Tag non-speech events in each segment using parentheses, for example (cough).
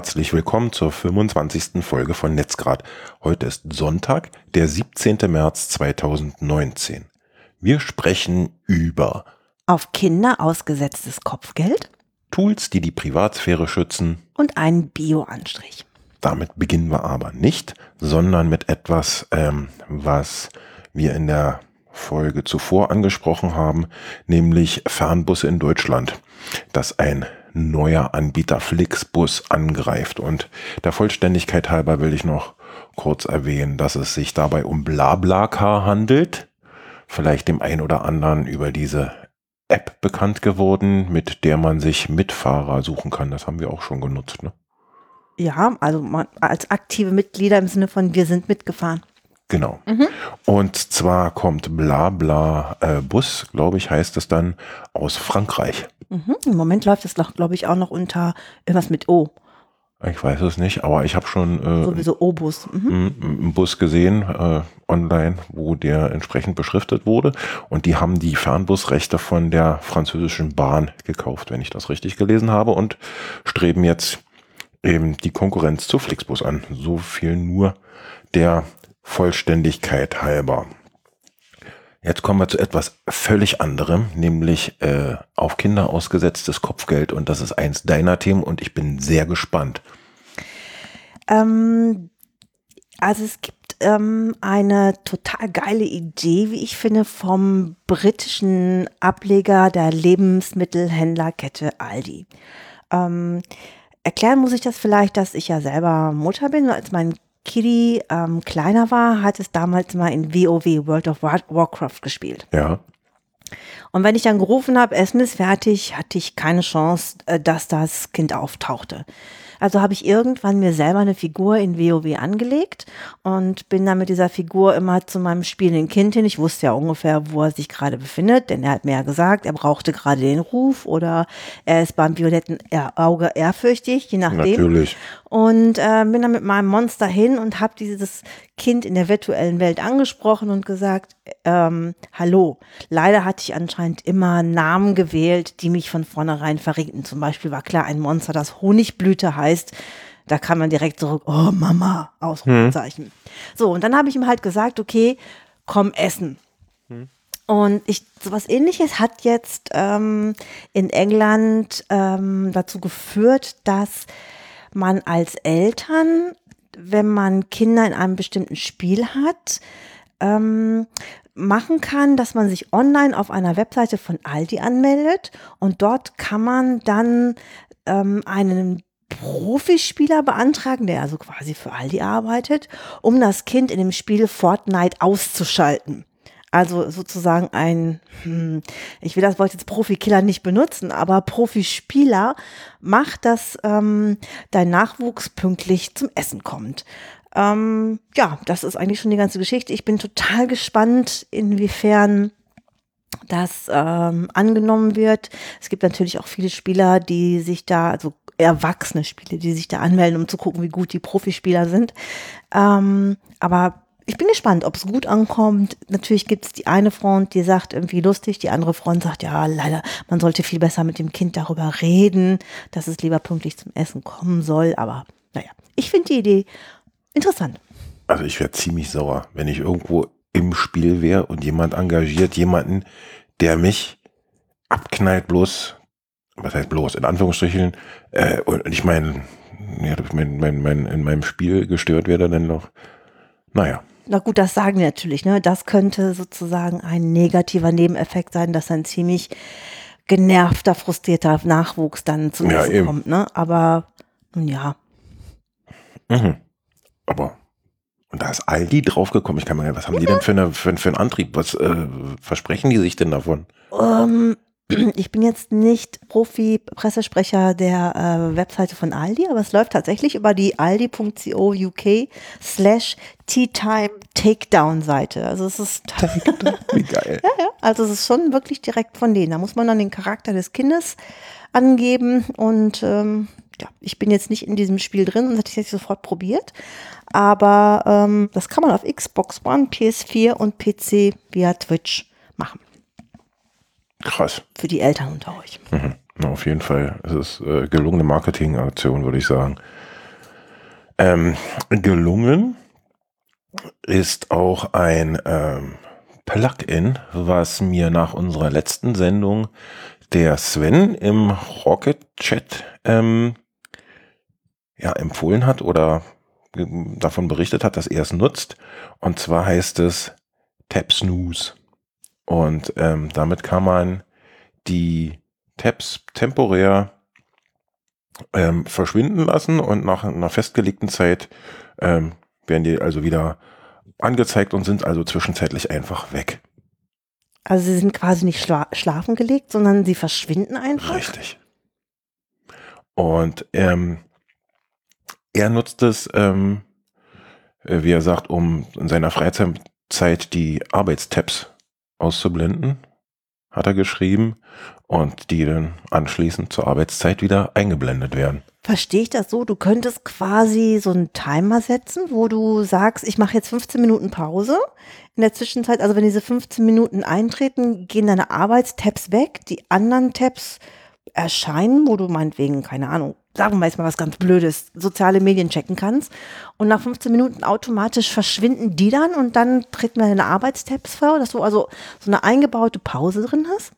Herzlich willkommen zur 25. Folge von Netzgrad. Heute ist Sonntag, der 17. März 2019. Wir sprechen über auf Kinder ausgesetztes Kopfgeld Tools, die die Privatsphäre schützen und einen Bio-Anstrich. Damit beginnen wir aber nicht, sondern mit etwas, ähm, was wir in der Folge zuvor angesprochen haben, nämlich Fernbusse in Deutschland, dass ein neuer Anbieter Flixbus angreift. Und der Vollständigkeit halber will ich noch kurz erwähnen, dass es sich dabei um BlaBlaCar handelt. Vielleicht dem einen oder anderen über diese App bekannt geworden, mit der man sich Mitfahrer suchen kann. Das haben wir auch schon genutzt. Ne? Ja, also man, als aktive Mitglieder im Sinne von wir sind mitgefahren. Genau. Mhm. Und zwar kommt Blabla äh, Bus, glaube ich, heißt es dann, aus Frankreich. Mhm. Im Moment läuft es, glaube ich, auch noch unter irgendwas mit O. Ich weiß es nicht, aber ich habe schon äh, sowieso O-Bus mhm. einen Bus gesehen äh, online, wo der entsprechend beschriftet wurde. Und die haben die Fernbusrechte von der französischen Bahn gekauft, wenn ich das richtig gelesen habe, und streben jetzt eben die Konkurrenz zu Flixbus an. So viel nur der Vollständigkeit halber. Jetzt kommen wir zu etwas völlig anderem, nämlich äh, auf Kinder ausgesetztes Kopfgeld. Und das ist eins deiner Themen und ich bin sehr gespannt. Ähm, also es gibt ähm, eine total geile Idee, wie ich finde, vom britischen Ableger der Lebensmittelhändlerkette Aldi. Ähm, erklären muss ich das vielleicht, dass ich ja selber Mutter bin. Als mein Kiri ähm, kleiner war, hat es damals mal in WoW, World of Warcraft gespielt. Ja. Und wenn ich dann gerufen habe, Essen ist fertig, hatte ich keine Chance, äh, dass das Kind auftauchte. Also habe ich irgendwann mir selber eine Figur in WoW angelegt und bin dann mit dieser Figur immer zu meinem spielenden Kind hin. Ich wusste ja ungefähr, wo er sich gerade befindet, denn er hat mir ja gesagt, er brauchte gerade den Ruf oder er ist beim violetten Auge ehrfürchtig, je nachdem. Natürlich. Und äh, bin dann mit meinem Monster hin und habe dieses Kind in der virtuellen Welt angesprochen und gesagt, ähm, hallo. Leider hatte ich anscheinend immer Namen gewählt, die mich von vornherein verrieten. Zum Beispiel war klar ein Monster, das Honigblüte heißt. Da kann man direkt zurück, oh Mama, Ausrufezeichen. Hm. So, und dann habe ich ihm halt gesagt, okay, komm essen. Hm. Und ich, sowas ähnliches hat jetzt ähm, in England ähm, dazu geführt, dass man als Eltern, wenn man Kinder in einem bestimmten Spiel hat, ähm, machen kann, dass man sich online auf einer Webseite von Aldi anmeldet und dort kann man dann ähm, einen Profispieler beantragen, der also quasi für Aldi arbeitet, um das Kind in dem Spiel Fortnite auszuschalten. Also sozusagen ein, hm, ich will das Wort jetzt Profikiller nicht benutzen, aber Profispieler macht, dass ähm, dein Nachwuchs pünktlich zum Essen kommt. Ähm, ja, das ist eigentlich schon die ganze Geschichte. Ich bin total gespannt, inwiefern das ähm, angenommen wird. Es gibt natürlich auch viele Spieler, die sich da, also erwachsene Spieler, die sich da anmelden, um zu gucken, wie gut die Profispieler sind. Ähm, aber ich bin gespannt, ob es gut ankommt. Natürlich gibt es die eine Front, die sagt irgendwie lustig, die andere Front sagt, ja, leider, man sollte viel besser mit dem Kind darüber reden, dass es lieber pünktlich zum Essen kommen soll. Aber naja, ich finde die Idee interessant. Also ich wäre ziemlich sauer, wenn ich irgendwo im Spiel wäre und jemand engagiert jemanden, der mich abknallt bloß, was heißt bloß, in Anführungsstrichen, äh, und ich meine, ja, mein, mein, mein, in meinem Spiel gestört werde, dann noch, naja. Na gut, das sagen wir natürlich. Ne? Das könnte sozusagen ein negativer Nebeneffekt sein, dass ein ziemlich genervter, frustrierter Nachwuchs dann zu ja, eben. kommt. Ne? Aber nun ja. Mhm. Aber und da ist Aldi draufgekommen. Ich kann mal, was haben ja. die denn für, eine, für, für einen Antrieb? Was äh, versprechen die sich denn davon? Um, ich bin jetzt nicht Profi-Pressesprecher der äh, Webseite von Aldi, aber es läuft tatsächlich über die aldi.co UK slash Tea-Time Takedown-Seite. Also es ist (laughs) Wie geil. ja, ja. Also es ist schon wirklich direkt von denen. Da muss man dann den Charakter des Kindes angeben und ähm, ja, ich bin jetzt nicht in diesem Spiel drin und hätte ich jetzt sofort probiert. Aber ähm, das kann man auf Xbox One, PS4 und PC via Twitch machen. Krass. Für die Eltern unter euch. Mhm. Auf jeden Fall. Es ist äh, gelungene Marketingaktion, würde ich sagen. Ähm, gelungen ist auch ein ähm, Plugin, was mir nach unserer letzten Sendung der Sven im Rocket Chat ähm, ja, empfohlen hat oder davon berichtet hat, dass er es nutzt. Und zwar heißt es Tab Snooze. Und ähm, damit kann man die Tabs temporär ähm, verschwinden lassen und nach einer festgelegten Zeit ähm, werden die also wieder angezeigt und sind also zwischenzeitlich einfach weg. Also sie sind quasi nicht schla schlafen gelegt, sondern sie verschwinden einfach? Richtig. Und ähm, er nutzt es, ähm, wie er sagt, um in seiner Freizeit die Arbeitstabs auszublenden hat er geschrieben, und die dann anschließend zur Arbeitszeit wieder eingeblendet werden. Verstehe ich das so? Du könntest quasi so einen Timer setzen, wo du sagst, ich mache jetzt 15 Minuten Pause. In der Zwischenzeit, also wenn diese 15 Minuten eintreten, gehen deine Arbeitstabs weg, die anderen Tabs erscheinen, wo du meinetwegen, keine Ahnung, sagen wir jetzt mal was ganz Blödes, soziale Medien checken kannst. Und nach 15 Minuten automatisch verschwinden die dann und dann treten wir deine Arbeitstabs vor, dass du also so eine eingebaute Pause drin hast?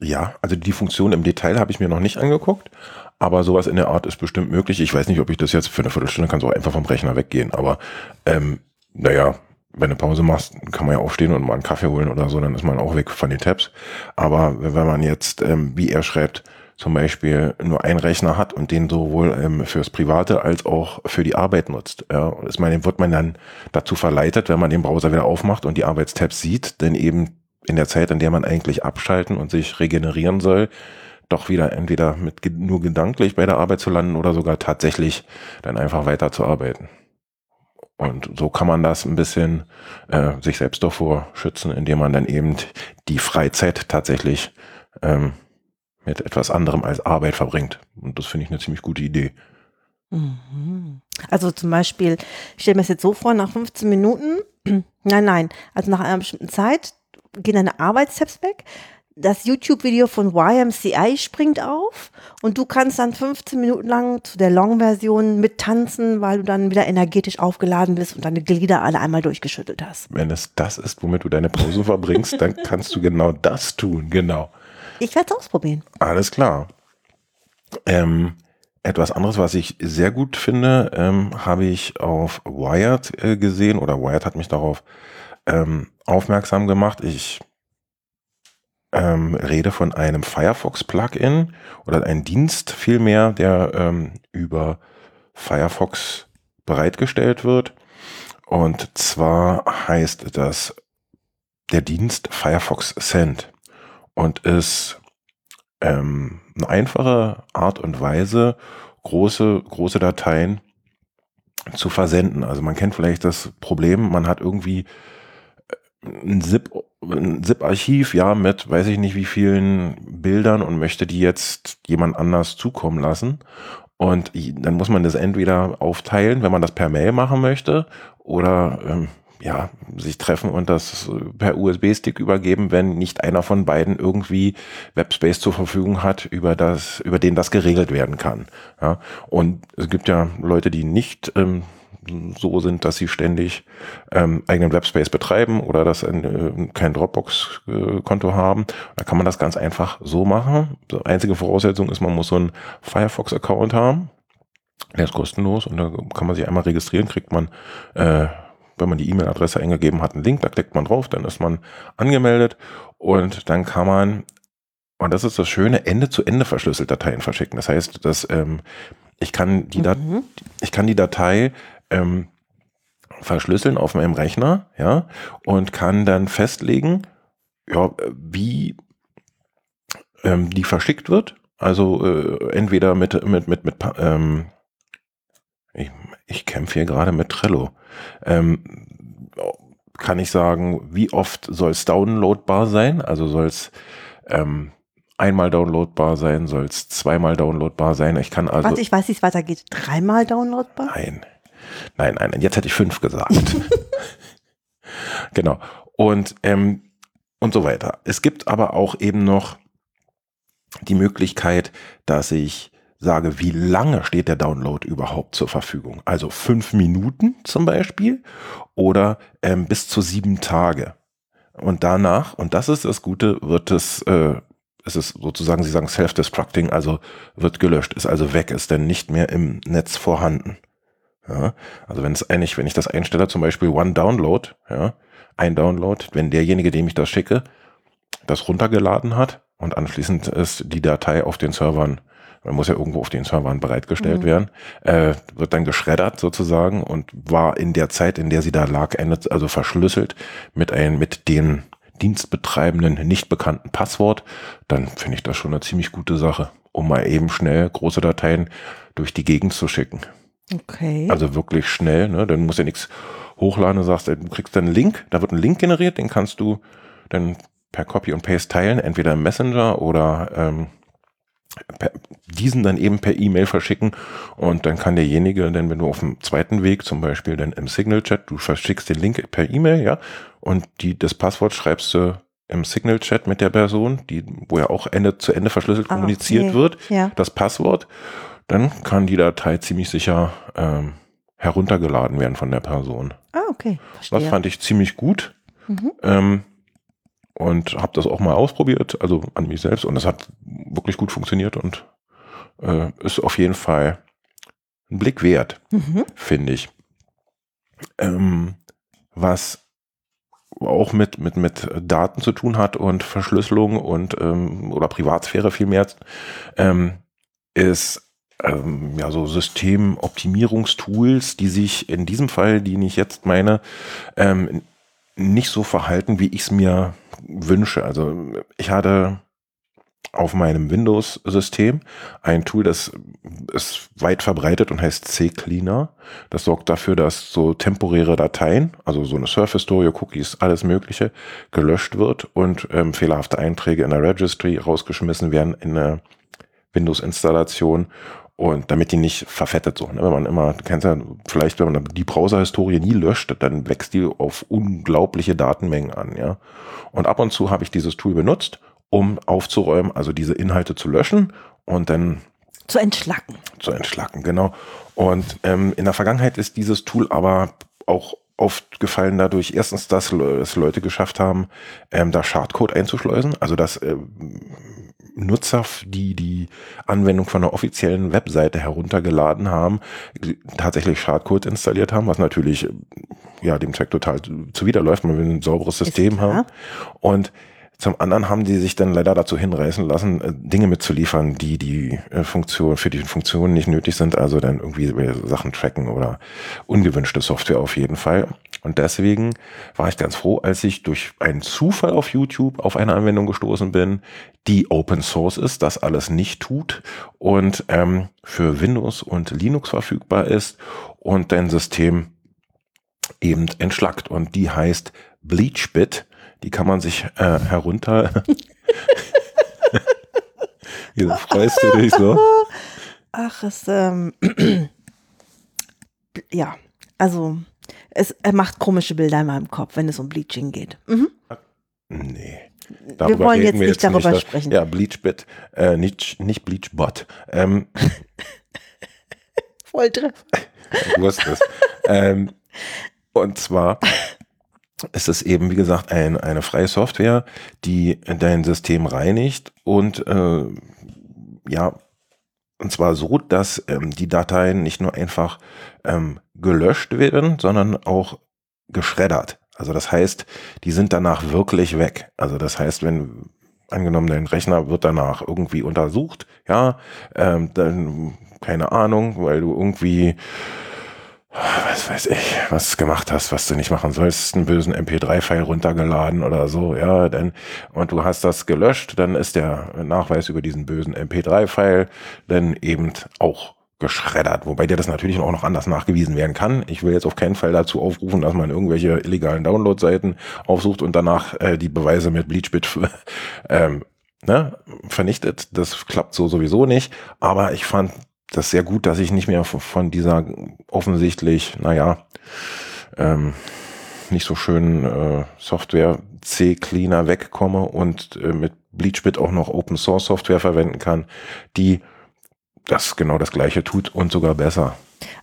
Ja, also die Funktion im Detail habe ich mir noch nicht angeguckt, aber sowas in der Art ist bestimmt möglich. Ich weiß nicht, ob ich das jetzt für eine Viertelstunde kann so einfach vom Rechner weggehen, aber ähm, naja, wenn du Pause machst, kann man ja aufstehen und mal einen Kaffee holen oder so, dann ist man auch weg von den Tabs. Aber wenn man jetzt, ähm, wie er schreibt, zum Beispiel nur einen Rechner hat und den sowohl ähm, fürs Private als auch für die Arbeit nutzt. Ja, ist man, wird man dann dazu verleitet, wenn man den Browser wieder aufmacht und die Arbeitstabs sieht, denn eben in der Zeit, in der man eigentlich abschalten und sich regenerieren soll, doch wieder entweder mit nur gedanklich bei der Arbeit zu landen oder sogar tatsächlich dann einfach weiter zu arbeiten. Und so kann man das ein bisschen äh, sich selbst davor schützen, indem man dann eben die Freizeit tatsächlich ähm, mit etwas anderem als Arbeit verbringt. Und das finde ich eine ziemlich gute Idee. Mhm. Also zum Beispiel, ich stelle mir das jetzt so vor, nach 15 Minuten, (clears throat) nein, nein, also nach einer bestimmten Zeit gehen deine Arbeitstabs weg, das YouTube-Video von YMCA springt auf und du kannst dann 15 Minuten lang zu der Long-Version mittanzen, weil du dann wieder energetisch aufgeladen bist und deine Glieder alle einmal durchgeschüttelt hast. Wenn es das ist, womit du deine Pause verbringst, dann kannst du genau das tun, genau. Ich werde es ausprobieren. Alles klar. Ähm, etwas anderes, was ich sehr gut finde, ähm, habe ich auf Wired äh, gesehen oder Wired hat mich darauf ähm, aufmerksam gemacht. Ich ähm, rede von einem Firefox-Plugin oder ein Dienst vielmehr, der ähm, über Firefox bereitgestellt wird. Und zwar heißt das der Dienst Firefox Send und ist ähm, eine einfache Art und Weise, große, große Dateien zu versenden. Also man kennt vielleicht das Problem, man hat irgendwie äh, ein ZIP, ein ZIP-Archiv, ja, mit weiß ich nicht wie vielen Bildern und möchte die jetzt jemand anders zukommen lassen. Und dann muss man das entweder aufteilen, wenn man das per Mail machen möchte, oder ähm, ja, sich treffen und das per USB-Stick übergeben, wenn nicht einer von beiden irgendwie Webspace zur Verfügung hat, über das, über den das geregelt werden kann. Ja, und es gibt ja Leute, die nicht ähm, so sind, dass sie ständig ähm, eigenen Webspace betreiben oder das ein, äh, kein Dropbox-Konto haben. Da kann man das ganz einfach so machen. Die einzige Voraussetzung ist, man muss so einen Firefox-Account haben. Der ist kostenlos und da kann man sich einmal registrieren, kriegt man äh, wenn man die E-Mail-Adresse eingegeben hat, einen Link, da klickt man drauf, dann ist man angemeldet und dann kann man, und das ist das Schöne, Ende-zu-Ende verschlüsselt Dateien verschicken. Das heißt, dass ähm, ich kann die, Dat mhm. ich kann die Datei ähm, verschlüsseln auf meinem Rechner, ja, und kann dann festlegen, ja, wie ähm, die verschickt wird. Also äh, entweder mit mit mit mit ähm, ich, ich kämpfe hier gerade mit Trello. Ähm, kann ich sagen, wie oft soll es downloadbar sein? Also soll es ähm, einmal downloadbar sein, soll es zweimal downloadbar sein? Ich kann also. Warte, ich weiß, wie es weitergeht. Dreimal downloadbar? Nein. Nein, nein, jetzt hätte ich fünf gesagt. (laughs) genau. Und, ähm, und so weiter. Es gibt aber auch eben noch die Möglichkeit, dass ich sage, wie lange steht der Download überhaupt zur Verfügung. Also fünf Minuten zum Beispiel oder ähm, bis zu sieben Tage. Und danach, und das ist das Gute, wird es, äh, es ist sozusagen, Sie sagen self-destructing, also wird gelöscht, ist also weg, ist dann nicht mehr im Netz vorhanden. Ja, also wenn es eigentlich, wenn ich das einstelle, zum Beispiel One Download, ja, ein Download, wenn derjenige, dem ich das schicke, das runtergeladen hat und anschließend ist die Datei auf den Servern man muss ja irgendwo auf den Servern bereitgestellt mhm. werden, äh, wird dann geschreddert sozusagen und war in der Zeit, in der sie da lag, also verschlüsselt mit ein, mit den dienstbetreibenden nicht bekannten Passwort, dann finde ich das schon eine ziemlich gute Sache, um mal eben schnell große Dateien durch die Gegend zu schicken. Okay. Also wirklich schnell, ne? Dann muss ja nichts hochladen, du sagst, du kriegst dann einen Link, da wird ein Link generiert, den kannst du dann per Copy und Paste teilen, entweder im Messenger oder ähm, diesen dann eben per E-Mail verschicken und dann kann derjenige, dann wenn du auf dem zweiten Weg, zum Beispiel dann im Signal-Chat, du verschickst den Link per E-Mail, ja, und die, das Passwort schreibst du im Signal-Chat mit der Person, die, wo ja auch Ende zu Ende verschlüsselt ah, kommuniziert okay. wird, ja. das Passwort, dann kann die Datei ziemlich sicher ähm, heruntergeladen werden von der Person. Ah, okay. Verstehe. Das fand ich ziemlich gut. Mhm. Ähm, und habe das auch mal ausprobiert, also an mich selbst und es hat wirklich gut funktioniert und äh, ist auf jeden Fall ein Blick wert, mhm. finde ich. Ähm, was auch mit, mit, mit Daten zu tun hat und Verschlüsselung und ähm, oder Privatsphäre vielmehr, ähm, ist ähm, ja so Systemoptimierungstools, die sich in diesem Fall, die ich jetzt meine, ähm, nicht so verhalten, wie ich es mir wünsche. Also ich hatte auf meinem Windows-System ein Tool, das ist weit verbreitet und heißt C-Cleaner. Das sorgt dafür, dass so temporäre Dateien, also so eine Surface-Story, Cookies, alles Mögliche, gelöscht wird und ähm, fehlerhafte Einträge in der Registry rausgeschmissen werden in eine Windows-Installation und damit die nicht verfettet so. Ne? Wenn man immer, du kennst ja vielleicht, wenn man die Browser-Historie nie löscht, dann wächst die auf unglaubliche Datenmengen an, ja. Und ab und zu habe ich dieses Tool benutzt, um aufzuräumen, also diese Inhalte zu löschen und dann zu entschlacken. Zu entschlacken, genau. Und ähm, in der Vergangenheit ist dieses Tool aber auch oft gefallen dadurch, erstens, dass es Leute geschafft haben, ähm, da Schadcode einzuschleusen, also dass äh, Nutzer, die die Anwendung von einer offiziellen Webseite heruntergeladen haben, tatsächlich Schadcode installiert haben, was natürlich ja dem Zweck total zuwiderläuft, weil wir ein sauberes System haben. Und zum anderen haben die sich dann leider dazu hinreißen lassen, äh, Dinge mitzuliefern, die die äh, Funktion für die Funktionen nicht nötig sind, also dann irgendwie Sachen tracken oder ungewünschte Software auf jeden Fall. Und deswegen war ich ganz froh, als ich durch einen Zufall auf YouTube auf eine Anwendung gestoßen bin, die Open Source ist, das alles nicht tut und ähm, für Windows und Linux verfügbar ist und dein System eben entschlackt. Und die heißt BleachBit die kann man sich äh, herunter. (laughs) Wieso freust du dich so? Ach, es, ähm, (clears throat) ja, also es er macht komische Bilder in meinem Kopf, wenn es um Bleaching geht. Mhm. Nee. Darüber wir wollen jetzt wir nicht darüber nicht, sprechen. Ja, Bleachbit, äh, nicht, nicht Bleachbot. Ähm, Volltreffer. Du hast es. ähm, und zwar ist es eben, wie gesagt, ein, eine freie Software, die dein System reinigt und äh, ja, und zwar so, dass ähm, die Dateien nicht nur einfach ähm, gelöscht werden, sondern auch geschreddert. Also das heißt, die sind danach wirklich weg. Also das heißt, wenn angenommen dein Rechner wird danach irgendwie untersucht, ja, ähm, dann keine Ahnung, weil du irgendwie was weiß ich, was gemacht hast, was du nicht machen sollst, einen bösen MP3-File runtergeladen oder so, ja, denn, und du hast das gelöscht, dann ist der Nachweis über diesen bösen MP3-File dann eben auch geschreddert, wobei dir das natürlich auch noch anders nachgewiesen werden kann. Ich will jetzt auf keinen Fall dazu aufrufen, dass man irgendwelche illegalen Download-Seiten aufsucht und danach äh, die Beweise mit Bleachbit ähm, ne, vernichtet. Das klappt so sowieso nicht. Aber ich fand das sehr gut, dass ich nicht mehr von dieser offensichtlich, naja, ähm, nicht so schönen äh, Software C-Cleaner wegkomme und äh, mit BleachBit auch noch Open Source Software verwenden kann, die das genau das gleiche tut und sogar besser.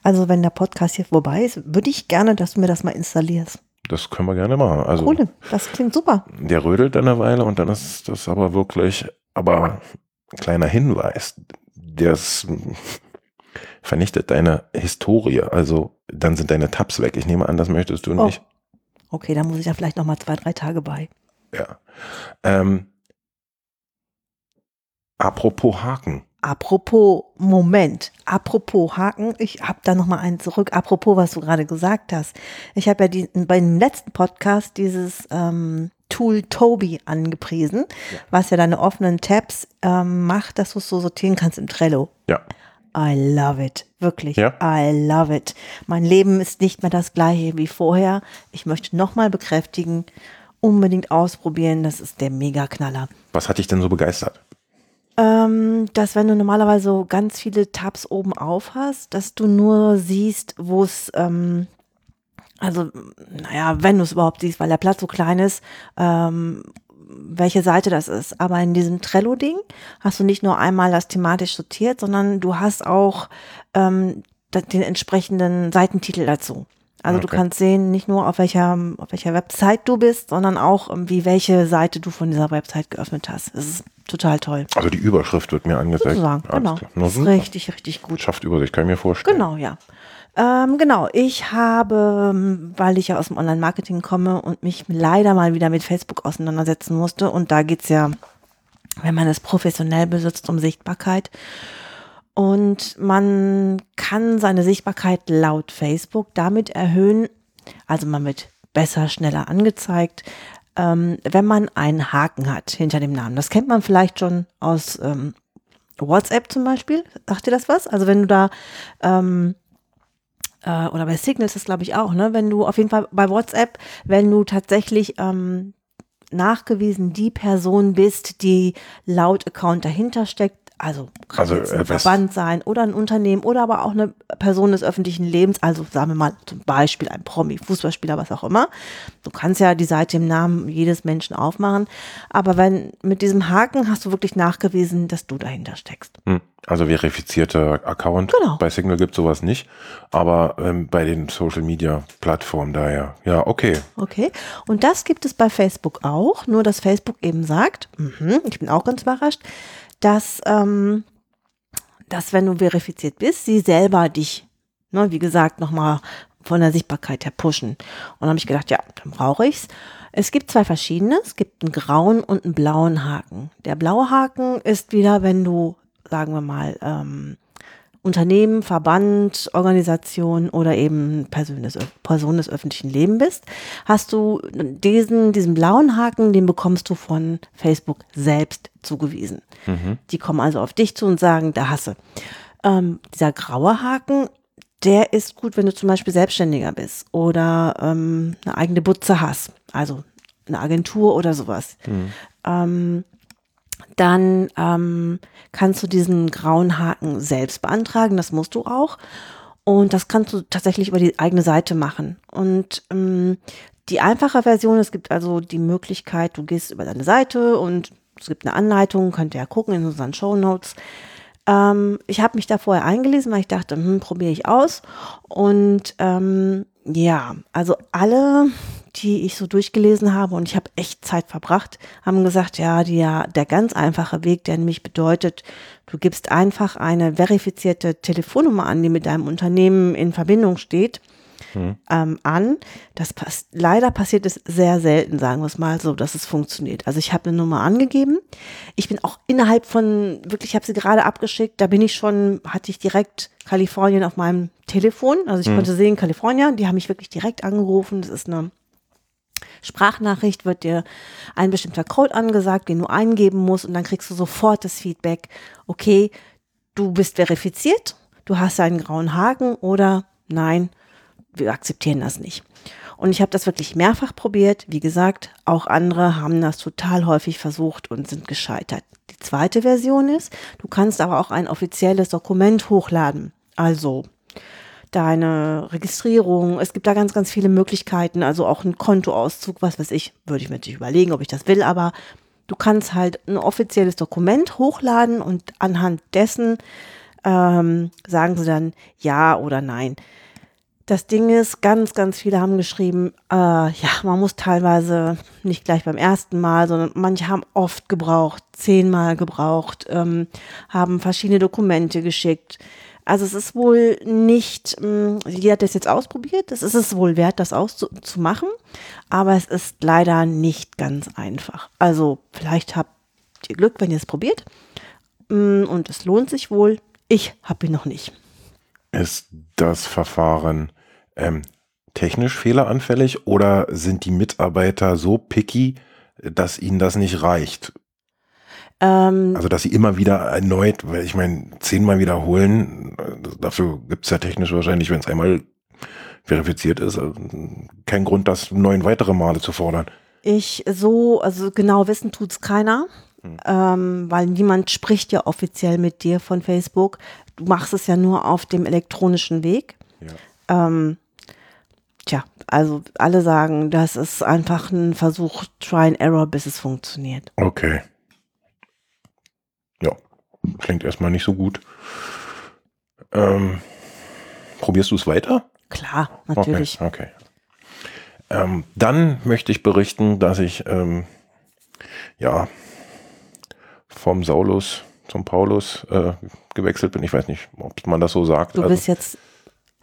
Also wenn der Podcast hier vorbei ist, würde ich gerne, dass du mir das mal installierst. Das können wir gerne machen. Also Cool, das klingt super. der rödelt dann eine Weile und dann ist das aber wirklich, aber kleiner Hinweis, das vernichtet deine Historie. Also dann sind deine Tabs weg. Ich nehme an, das möchtest du Oh. nicht. Okay, dann muss ich ja vielleicht noch mal zwei, drei Tage bei. Ja. Ähm, apropos Haken. Apropos Moment, apropos Haken, ich habe da noch mal einen zurück. Apropos, was du gerade gesagt hast. Ich habe ja die, bei dem letzten Podcast dieses ähm, Tool Toby angepriesen, was ja deine offenen Tabs ähm, macht, dass du es so sortieren kannst im Trello. Ja. I love it. Wirklich. Ja? I love it. Mein Leben ist nicht mehr das gleiche wie vorher. Ich möchte nochmal bekräftigen, unbedingt ausprobieren. Das ist der Mega-Knaller. Was hat dich denn so begeistert? Ähm, dass wenn du normalerweise so ganz viele Tabs oben auf hast, dass du nur siehst, wo es, ähm, also, naja, wenn du es überhaupt siehst, weil der Platz so klein ist, ähm, welche Seite das ist. Aber in diesem Trello-Ding hast du nicht nur einmal das thematisch sortiert, sondern du hast auch ähm, den entsprechenden Seitentitel dazu. Also du Okay. kannst sehen, nicht nur auf welcher, auf welcher Website du bist, sondern auch, ähm, wie welche Seite du von dieser Website geöffnet hast. Das ist total toll. Also die Überschrift wird mir angezeigt. Sozusagen, Alles genau. klar. Das ist richtig, richtig gut. Schafft Übersicht, kann ich mir vorstellen. Genau, ja. Ähm, genau, ich habe, ähm, weil ich ja aus dem Online-Marketing komme und mich leider mal wieder mit Facebook auseinandersetzen musste, und da geht's ja, wenn man es professionell besitzt, um Sichtbarkeit. Und man kann seine Sichtbarkeit laut Facebook damit erhöhen, also man wird besser, schneller angezeigt, ähm, wenn man einen Haken hat hinter dem Namen. Das kennt man vielleicht schon aus ähm, WhatsApp zum Beispiel. Sagt dir das was? Also wenn du da ähm, äh, oder bei Signals ist glaube ich auch, ne? Wenn du auf jeden Fall bei WhatsApp, wenn du tatsächlich ähm, nachgewiesen die Person bist, die laut Account dahinter steckt, also kann Also, ein äh, Verband sein oder ein Unternehmen oder aber auch eine Person des öffentlichen Lebens, also sagen wir mal zum Beispiel ein Promi, Fußballspieler, was auch immer. Du kannst ja die Seite im Namen jedes Menschen aufmachen, aber wenn mit diesem Haken hast du wirklich nachgewiesen, dass du dahinter steckst. Hm. Also verifizierter Account. Genau. Bei Signal gibt sowas nicht. Aber ähm, bei den Social Media Plattformen daher. Ja, okay. Okay. Und das gibt es bei Facebook auch, nur dass Facebook eben sagt, mhm, ich bin auch ganz überrascht, dass, ähm, dass wenn du verifiziert bist, sie selber dich, ne, wie gesagt, nochmal von der Sichtbarkeit her pushen. Und dann habe ich gedacht, ja, dann brauche ich's. Es gibt zwei verschiedene. Es gibt einen grauen und einen blauen Haken. Der blaue Haken ist wieder, wenn du, sagen wir mal, ähm, Unternehmen, Verband, Organisation oder eben Person des, Person des öffentlichen Lebens bist, hast du diesen, diesen blauen Haken, den bekommst du von Facebook selbst zugewiesen. Die kommen also auf dich zu und sagen, da hasse. Ähm, dieser graue Haken, der ist gut, wenn du zum Beispiel Selbstständiger bist oder ähm, eine eigene Butze hast, also eine Agentur oder sowas. Ähm, dann ähm, kannst du diesen grauen Haken selbst beantragen, das musst du auch. Und das kannst du tatsächlich über die eigene Seite machen. Und ähm, die einfache Version, es gibt also die Möglichkeit, du gehst über deine Seite und es gibt eine Anleitung, könnt ihr ja gucken in unseren Show Notes. Ähm, ich habe mich da vorher eingelesen, weil ich dachte, hm, probiere ich aus. Und ähm, ja, also alle, die ich so durchgelesen habe und ich habe echt Zeit verbracht, haben gesagt, ja, die, der ganz einfache Weg, der nämlich bedeutet, du gibst einfach eine verifizierte Telefonnummer an, die mit deinem Unternehmen in Verbindung steht, ähm, an. Das pass leider passiert es sehr selten, sagen wir es mal so, dass es funktioniert. Also ich habe eine Nummer angegeben. Ich bin auch innerhalb von, wirklich, ich habe sie gerade abgeschickt, da bin ich schon, hatte ich direkt Kalifornien auf meinem Telefon. Also ich konnte sehen, Kalifornien, die haben mich wirklich direkt angerufen. Das ist eine Sprachnachricht, wird dir ein bestimmter Code angesagt, den du eingeben musst und dann kriegst du sofort das Feedback, okay, du bist verifiziert, du hast einen grauen Haken oder nein, wir akzeptieren das nicht. Und ich habe das wirklich mehrfach probiert. Wie gesagt, auch andere haben das total häufig versucht und sind gescheitert. Die zweite Version ist, du kannst aber auch ein offizielles Dokument hochladen. Also deine Registrierung. Es gibt da ganz, ganz viele Möglichkeiten, also auch ein Kontoauszug, was weiß ich, würde ich mir natürlich überlegen, ob ich das will, aber du kannst halt ein offizielles Dokument hochladen und anhand dessen ähm, sagen sie dann ja oder nein. Das Ding ist, ganz, ganz viele haben geschrieben, äh, ja, man muss teilweise nicht gleich beim ersten Mal, sondern manche haben oft gebraucht, zehnmal gebraucht, ähm, haben verschiedene Dokumente geschickt. Also es ist wohl nicht, mh, die hat das jetzt ausprobiert, es ist es wohl wert, das auszumachen, aber es ist leider nicht ganz einfach. Also vielleicht habt ihr Glück, wenn ihr es probiert mh, und es lohnt sich wohl. Ich habe ihn noch nicht. Ist das Verfahren ähm, technisch fehleranfällig oder sind die Mitarbeiter so picky, dass ihnen das nicht reicht? Ähm, also, dass sie immer wieder erneut, weil ich meine, zehnmal wiederholen, dafür gibt es ja technisch wahrscheinlich, wenn es einmal verifiziert ist, also kein Grund, das neun weitere Male zu fordern. Ich so, also genau wissen tut es keiner, hm. ähm, weil niemand spricht ja offiziell mit dir von Facebook. Du machst es ja nur auf dem elektronischen Weg. Ja. Ähm, Tja, also alle sagen, das ist einfach ein Versuch, Try and Error, bis es funktioniert. Okay. Klingt erstmal nicht so gut. Ähm, probierst du es weiter? Klar, natürlich. Okay. okay. Ähm, dann möchte ich berichten, dass ich ähm, ja vom Saulus zum Paulus äh, gewechselt bin. Ich weiß nicht, ob man das so sagt. Du bist also, jetzt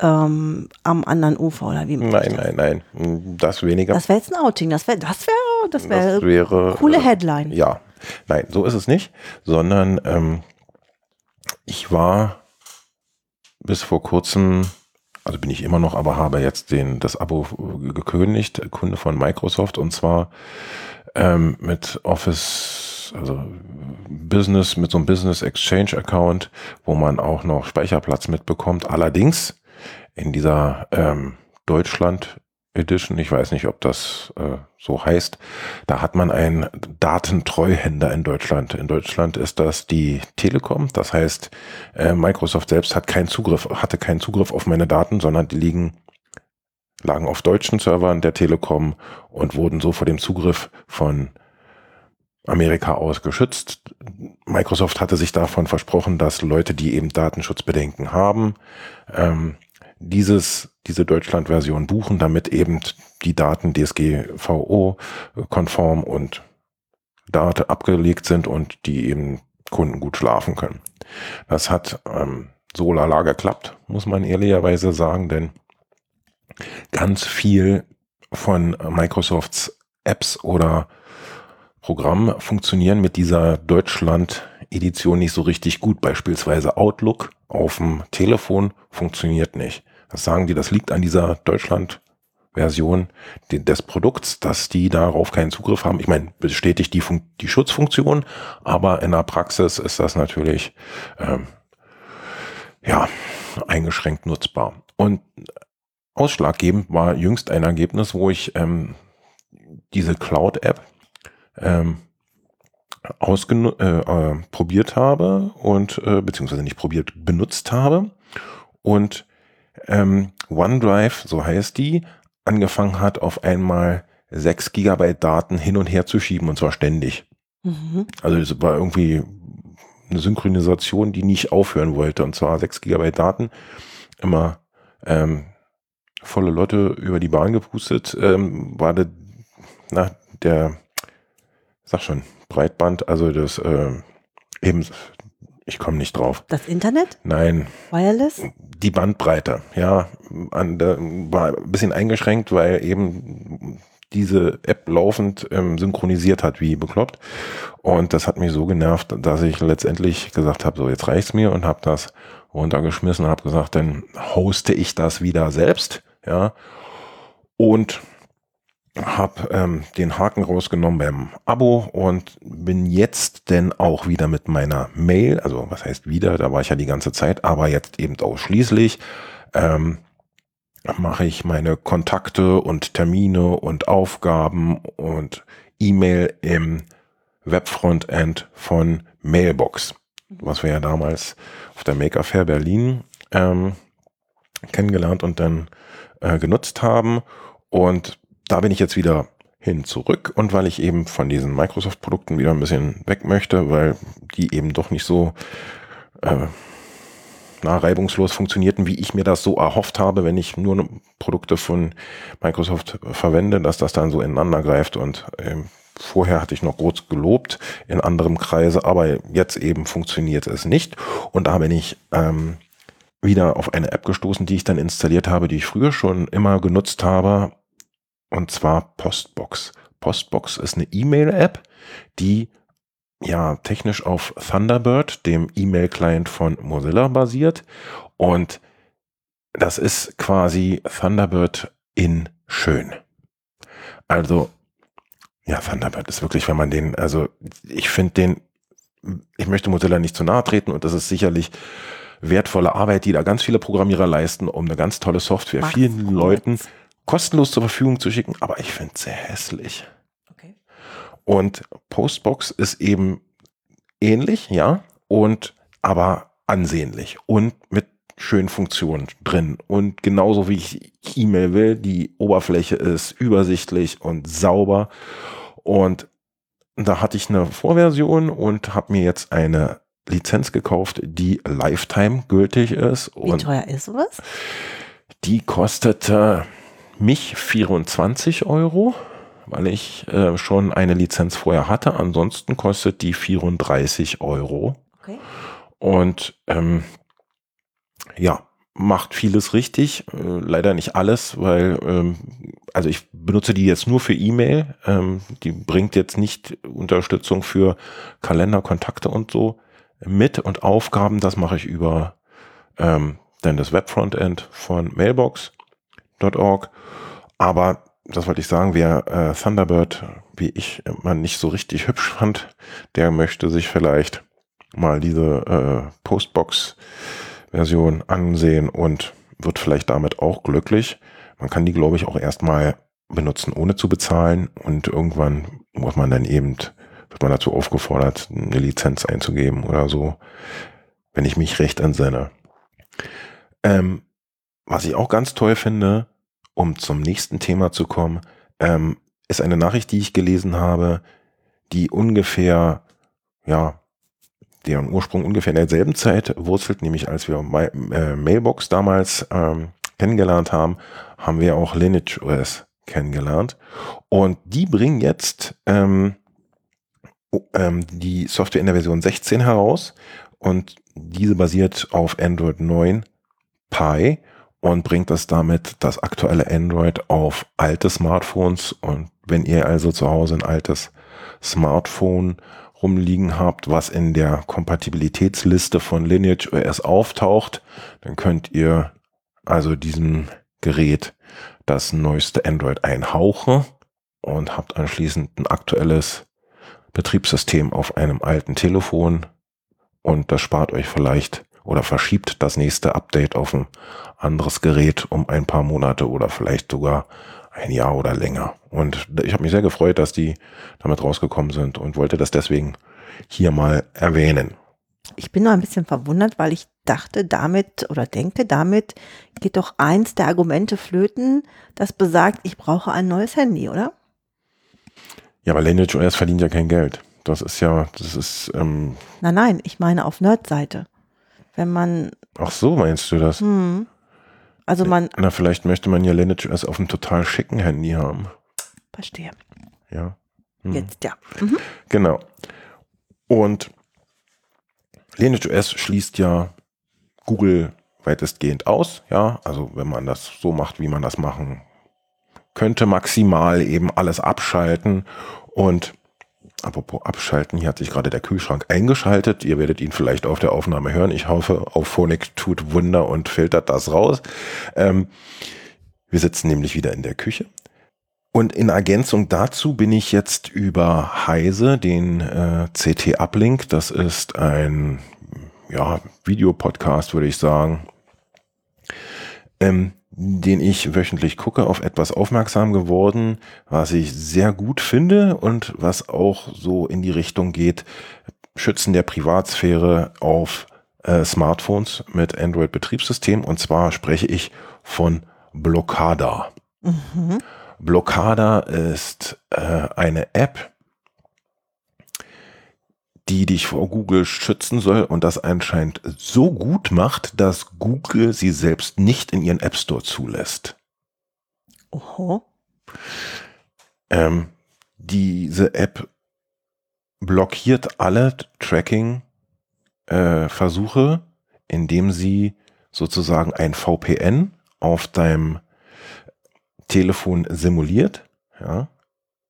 ähm, am anderen Ufer oder wie? Nein, nein, nein, das weniger. Das wäre jetzt ein Outing, das wäre, das wäre, das, wär das wäre coole äh, Headline. Ja, nein, so ist es nicht, sondern ähm, ich war bis vor kurzem, also bin ich immer noch, aber habe jetzt den das Abo gekündigt, Kunde von Microsoft und zwar ähm, mit Office, also Business, mit so einem Business Exchange Account, wo man auch noch Speicherplatz mitbekommt. Allerdings in dieser ähm, Deutschland Edition, ich weiß nicht, ob das äh, so heißt, da hat man einen Datentreuhänder in Deutschland. In Deutschland ist das die Telekom, das heißt, äh, Microsoft selbst hat keinen Zugriff, hatte keinen Zugriff auf meine Daten, sondern die liegen lagen auf deutschen Servern der Telekom und wurden so vor dem Zugriff von Amerika aus geschützt. Microsoft hatte sich davon versprochen, dass Leute, die eben Datenschutzbedenken haben, ähm, dieses, diese Deutschland-Version buchen, damit eben die Daten DSGVO-konform und Daten abgelegt sind und die eben Kunden gut schlafen können. Das hat ähm, so lala geklappt, muss man ehrlicherweise sagen, denn ganz viel von Microsofts Apps oder Programmen funktionieren mit dieser Deutschland-Edition nicht so richtig gut. Beispielsweise Outlook auf dem Telefon funktioniert nicht. Das sagen die, das liegt an dieser Deutschland-Version des Produkts, dass die darauf keinen Zugriff haben. Ich meine, bestätigt die, Fun die Schutzfunktion, aber in der Praxis ist das natürlich ähm, ja eingeschränkt nutzbar. Und ausschlaggebend war jüngst ein Ergebnis, wo ich ähm, diese Cloud-App ähm, ausgen äh, äh, probiert habe und äh, beziehungsweise nicht probiert benutzt habe und ähm, OneDrive, so heißt die, angefangen hat, auf einmal 6 Gigabyte Daten hin und her zu schieben und zwar ständig. Mhm. Also es war irgendwie eine Synchronisation, die nicht aufhören wollte und zwar 6 Gigabyte Daten immer ähm, volle Lotte über die Bahn gepustet, ähm, war de, na, der, sag schon, Breitband, also das äh, eben ich komme nicht drauf. Das Internet? Nein. Wireless? Die Bandbreite, ja. An, der, war ein bisschen eingeschränkt, weil eben diese App laufend ähm, synchronisiert hat, wie bekloppt. Und das hat mich so genervt, dass ich letztendlich gesagt habe, so jetzt reicht's mir und habe das runtergeschmissen und habe gesagt, dann hoste ich das wieder selbst, ja. Und habe ähm, den Haken rausgenommen beim Abo und bin jetzt denn auch wieder mit meiner Mail, also was heißt wieder, da war ich ja die ganze Zeit, aber jetzt eben ausschließlich, ähm, mache ich meine Kontakte und Termine und Aufgaben und E-Mail im Webfrontend von Mailbox, was wir ja damals auf der Maker Fair Berlin ähm, kennengelernt und dann äh, genutzt haben. Und da bin ich jetzt wieder hin zurück und weil ich eben von diesen Microsoft-Produkten wieder ein bisschen weg möchte, weil die eben doch nicht so äh, na, reibungslos funktionierten, wie ich mir das so erhofft habe, wenn ich nur Produkte von Microsoft verwende, dass das dann so ineinander greift und ähm, Vorher hatte ich noch groß gelobt in anderem Kreise, aber jetzt eben funktioniert es nicht. Und da bin ich ähm, wieder auf eine App gestoßen, die ich dann installiert habe, die ich früher schon immer genutzt habe, und zwar Postbox. Postbox ist eine E-Mail-App, die ja technisch auf Thunderbird, dem E-Mail-Client von Mozilla, basiert. Und das ist quasi Thunderbird in schön. Also, ja, Thunderbird ist wirklich, wenn man den, also ich finde den, ich möchte Mozilla nicht zu nahe treten und das ist sicherlich wertvolle Arbeit, die da ganz viele Programmierer leisten, um eine ganz tolle Software Max vielen Leuten kostenlos zur Verfügung zu schicken, aber ich finde es sehr hässlich. Okay. Und Postbox ist eben ähnlich, ja, und aber ansehnlich und mit schönen Funktionen drin. Und genauso wie ich E-Mail will, die Oberfläche ist übersichtlich und sauber. Und da hatte ich eine Vorversion und habe mir jetzt eine Lizenz gekauft, die Lifetime gültig ist. Wie teuer ist sowas? Die kostete mich 24 Euro, weil ich äh, schon eine Lizenz vorher hatte. Ansonsten kostet die 34 Euro. Okay. Und ähm, ja, macht vieles richtig, äh, leider nicht alles, weil ähm, also ich benutze die jetzt nur für E-Mail. Ähm, die bringt jetzt nicht Unterstützung für Kalender, Kontakte und so mit und Aufgaben. Das mache ich über ähm, dann das Webfrontend von Mailbox.org aber das wollte ich sagen, wer äh, Thunderbird, wie ich immer nicht so richtig hübsch fand, der möchte sich vielleicht mal diese äh, Postbox-Version ansehen und wird vielleicht damit auch glücklich. Man kann die, glaube ich, auch erstmal benutzen, ohne zu bezahlen und irgendwann muss man dann eben, wird man dazu aufgefordert, eine Lizenz einzugeben oder so, wenn ich mich recht entsinne. Ähm, was ich auch ganz toll finde, um zum nächsten Thema zu kommen, ähm, ist eine Nachricht, die ich gelesen habe, die ungefähr, ja, deren Ursprung ungefähr in derselben Zeit wurzelt, nämlich als wir My, äh, Mailbox damals ähm, kennengelernt haben, haben wir auch Lineage OS kennengelernt. Und die bringen jetzt ähm, ähm, die Software in der Version 16 heraus und diese basiert auf Android 9 Pie und bringt das damit das aktuelle Android auf alte Smartphones. Und wenn ihr also zu Hause ein altes Smartphone rumliegen habt, was in der Kompatibilitätsliste von Lineage OS auftaucht, dann könnt ihr also diesem Gerät das neueste Android einhauchen und habt anschließend ein aktuelles Betriebssystem auf einem alten Telefon und das spart euch vielleicht oder verschiebt das nächste Update auf ein anderes Gerät um ein paar Monate oder vielleicht sogar ein Jahr oder länger. Und ich habe mich sehr gefreut, dass die damit rausgekommen sind und wollte das deswegen hier mal erwähnen. Ich bin noch ein bisschen verwundert, weil ich dachte, damit oder denke, damit geht doch eins der Argumente flöten, das besagt, ich brauche ein neues Handy, oder? Ja, aber Lineage OS verdient ja kein Geld. Das ist ja, das ist. Ähm nein, nein, ich meine auf Nerd-Seite. Wenn man. Ach so, meinst du das? Hm. Also man. Na, vielleicht möchte man ja Lineage OS auf einem total schicken Handy haben. Verstehe. Ja. Hm. Jetzt, ja. Mhm. Genau. Und Lineage OS schließt ja Google weitestgehend aus, ja. Also wenn man das so macht, wie man das machen könnte, maximal eben alles abschalten und Apropos abschalten, hier hat sich gerade der Kühlschrank eingeschaltet. Ihr werdet ihn vielleicht auf der Aufnahme hören. Ich hoffe, auf Phonik tut Wunder und filtert das raus. Ähm, wir sitzen nämlich wieder in der Küche. Und in Ergänzung dazu bin ich jetzt über Heise, den äh, CT Uplink, das ist ein ja, Videopodcast, würde ich sagen, ähm, den ich wöchentlich gucke, auf etwas aufmerksam geworden, was ich sehr gut finde und was auch so in die Richtung geht, Schützen der Privatsphäre auf äh, Smartphones mit Android-Betriebssystem und zwar spreche ich von Blockada. Mhm. Blockada ist äh, eine App, die dich vor Google schützen soll und das anscheinend so gut macht, dass Google sie selbst nicht in ihren App Store zulässt. Oho. Ähm, diese App blockiert alle Tracking-Versuche, äh, indem sie sozusagen ein VPN auf deinem Telefon simuliert, ja,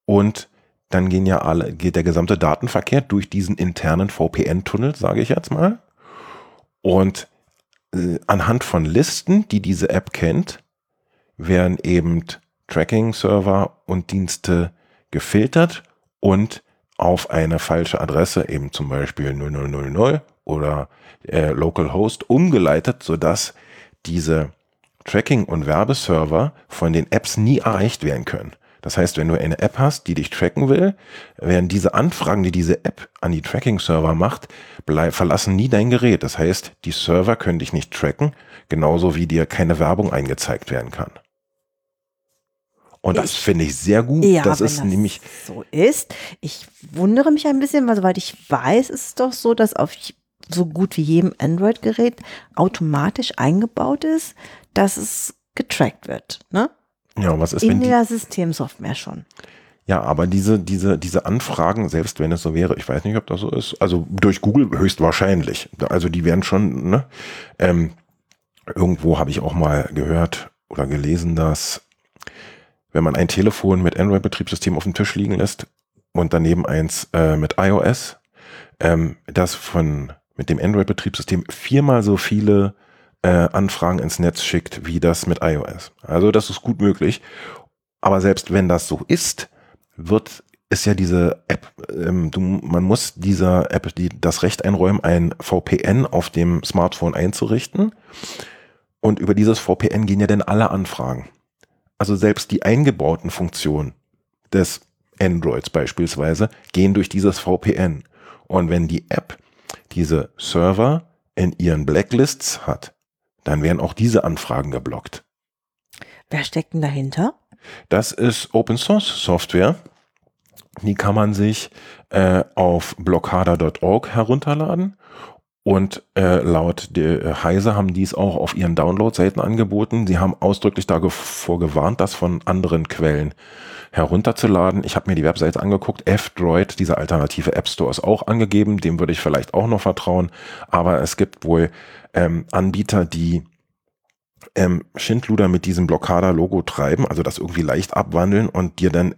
und dann gehen ja alle, geht der gesamte Datenverkehr durch diesen internen VPN-Tunnel, sage ich jetzt mal. Und äh, anhand von Listen, die diese App kennt, werden eben Tracking-Server und Dienste gefiltert und auf eine falsche Adresse, eben zum Beispiel 0000 oder äh, Localhost, umgeleitet, sodass diese Tracking- und Werbeserver von den Apps nie erreicht werden können. Das heißt, wenn du eine App hast, die dich tracken will, werden diese Anfragen, die diese App an die Tracking-Server macht, verlassen nie dein Gerät. Das heißt, die Server können dich nicht tracken, genauso wie dir keine Werbung eingezeigt werden kann. Und das finde ich sehr gut. Ja, das ist das nämlich so ist. Ich wundere mich ein bisschen, weil soweit ich weiß, ist es doch so, dass auf so gut wie jedem Android-Gerät automatisch eingebaut ist, dass es getrackt wird. Ne? Ja, was ist In die, der Systemsoftware schon. ja, aber diese diese diese Anfragen, selbst wenn es so wäre, ich weiß nicht, ob das so ist, also durch Google höchstwahrscheinlich. Also die werden schon, ne? Ähm, irgendwo habe ich auch mal gehört oder gelesen, dass wenn man ein Telefon mit Android-Betriebssystem auf dem Tisch liegen lässt und daneben eins äh, mit iOS, ähm, das von mit dem Android-Betriebssystem viermal so viele äh, Anfragen ins Netz schickt wie das mit iOS. Also das ist gut möglich. Aber selbst wenn das so ist, wird ist ja diese App, ähm, du, man muss dieser App die, das Recht einräumen, ein VPN auf dem Smartphone einzurichten. Und über dieses VPN gehen ja dann alle Anfragen. Also selbst die eingebauten Funktionen des Androids beispielsweise gehen durch dieses VPN. Und wenn die App diese Server in ihren Blacklists hat, dann werden auch diese Anfragen geblockt. Wer steckt denn dahinter? Das ist Open Source Software. Die kann man sich äh, auf blockada.org herunterladen. Und äh, laut der äh, Heise haben die es auch auf ihren Download-Seiten angeboten. Sie haben ausdrücklich davor gewarnt, das von anderen Quellen herunterzuladen. Ich habe mir die Webseite angeguckt. F-Droid, dieser alternative App Store, ist auch angegeben. Dem würde ich vielleicht auch noch vertrauen. Aber es gibt wohl ähm, Anbieter, die ähm, Schindluder mit diesem Blockada-Logo treiben, also das irgendwie leicht abwandeln und dir dann